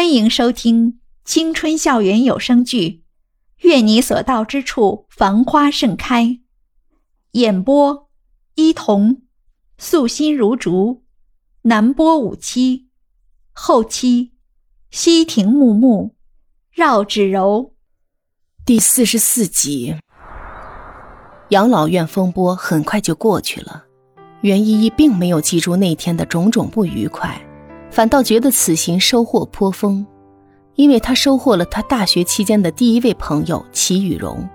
欢迎收听青春校园有声剧《愿你所到之处繁花盛开》，演播：伊童，素心如竹，南波五七，后期：西亭木木，绕指柔。第四十四集，养老院风波很快就过去了，袁依依并没有记住那天的种种不愉快。反倒觉得此行收获颇丰，因为他收获了他大学期间的第一位朋友齐雨荣。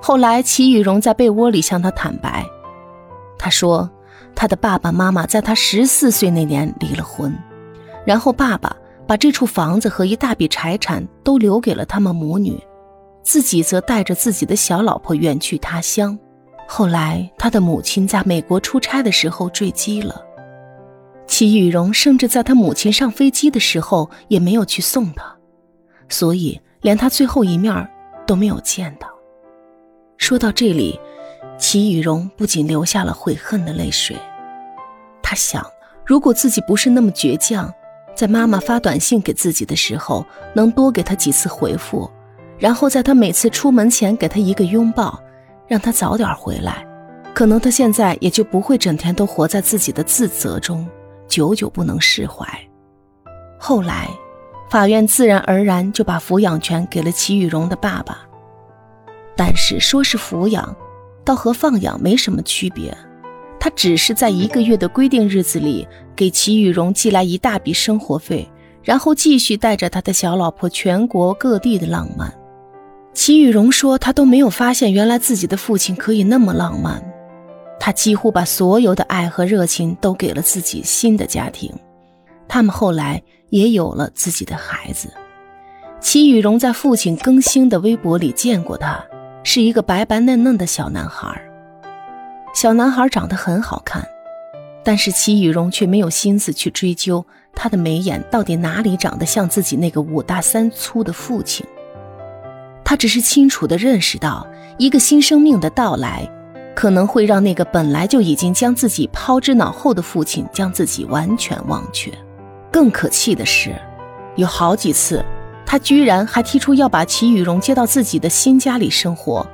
后来，齐雨荣在被窝里向他坦白，他说他的爸爸妈妈在他十四岁那年离了婚，然后爸爸把这处房子和一大笔财产都留给了他们母女，自己则带着自己的小老婆远去他乡。后来，他的母亲在美国出差的时候坠机了。齐雨荣甚至在他母亲上飞机的时候也没有去送她，所以连他最后一面都没有见到。说到这里，齐雨荣不仅流下了悔恨的泪水。他想，如果自己不是那么倔强，在妈妈发短信给自己的时候能多给她几次回复，然后在他每次出门前给她一个拥抱，让她早点回来，可能他现在也就不会整天都活在自己的自责中。久久不能释怀。后来，法院自然而然就把抚养权给了齐雨荣的爸爸。但是说是抚养，倒和放养没什么区别。他只是在一个月的规定日子里给齐雨荣寄来一大笔生活费，然后继续带着他的小老婆全国各地的浪漫。齐雨荣说，他都没有发现，原来自己的父亲可以那么浪漫。他几乎把所有的爱和热情都给了自己新的家庭，他们后来也有了自己的孩子。齐雨荣在父亲更新的微博里见过他，是一个白白嫩嫩的小男孩。小男孩长得很好看，但是齐雨荣却没有心思去追究他的眉眼到底哪里长得像自己那个五大三粗的父亲。他只是清楚地认识到，一个新生命的到来。可能会让那个本来就已经将自己抛之脑后的父亲将自己完全忘却。更可气的是，有好几次，他居然还提出要把齐雨荣接到自己的新家里生活，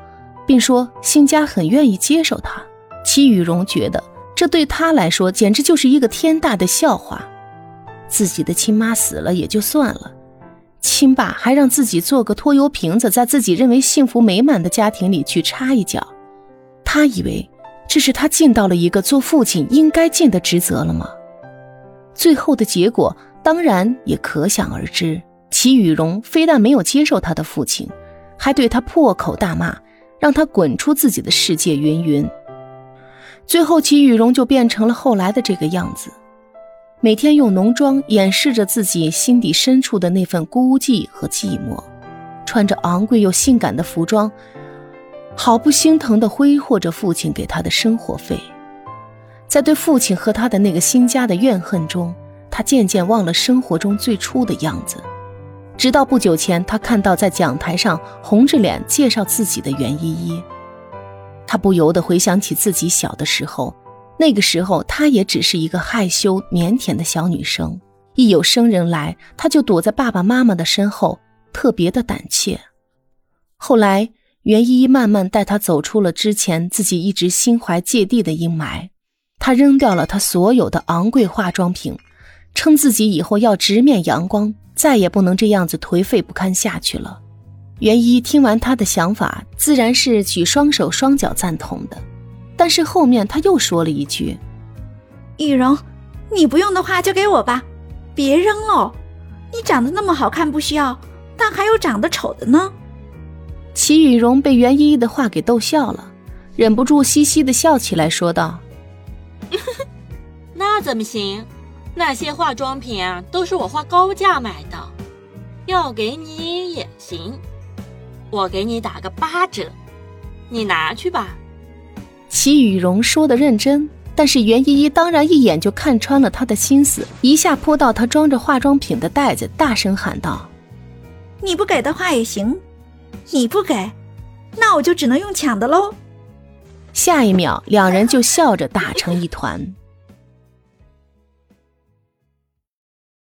并说新家很愿意接受他。齐雨荣觉得这对他来说简直就是一个天大的笑话。自己的亲妈死了也就算了，亲爸还让自己做个拖油瓶子，在自己认为幸福美满的家庭里去插一脚。他以为这是他尽到了一个做父亲应该尽的职责了吗？最后的结果当然也可想而知。齐雨荣非但没有接受他的父亲，还对他破口大骂，让他滚出自己的世界。云云。最后，齐雨荣就变成了后来的这个样子，每天用浓妆掩饰着自己心底深处的那份孤寂和寂寞，穿着昂贵又性感的服装。毫不心疼地挥霍着父亲给他的生活费，在对父亲和他的那个新家的怨恨中，他渐渐忘了生活中最初的样子。直到不久前，他看到在讲台上红着脸介绍自己的袁依依，他不由得回想起自己小的时候，那个时候她也只是一个害羞腼腆的小女生，一有生人来，她就躲在爸爸妈妈的身后，特别的胆怯。后来。袁依依慢慢带他走出了之前自己一直心怀芥蒂的阴霾，他扔掉了他所有的昂贵化妆品，称自己以后要直面阳光，再也不能这样子颓废不堪下去了。袁依依听完他的想法，自然是举双手双脚赞同的，但是后面他又说了一句：“雨荣，你不用的话就给我吧，别扔了。你长得那么好看不需要，但还有长得丑的呢。”齐雨荣被袁依依的话给逗笑了，忍不住嘻嘻的笑起来，说道：“ 那怎么行？那些化妆品啊，都是我花高价买的，要给你也行，我给你打个八折，你拿去吧。”齐雨荣说的认真，但是袁依依当然一眼就看穿了他的心思，一下扑到他装着化妆品的袋子，大声喊道：“你不给的话也行。”你不给，那我就只能用抢的喽。下一秒，两人就笑着打成一团。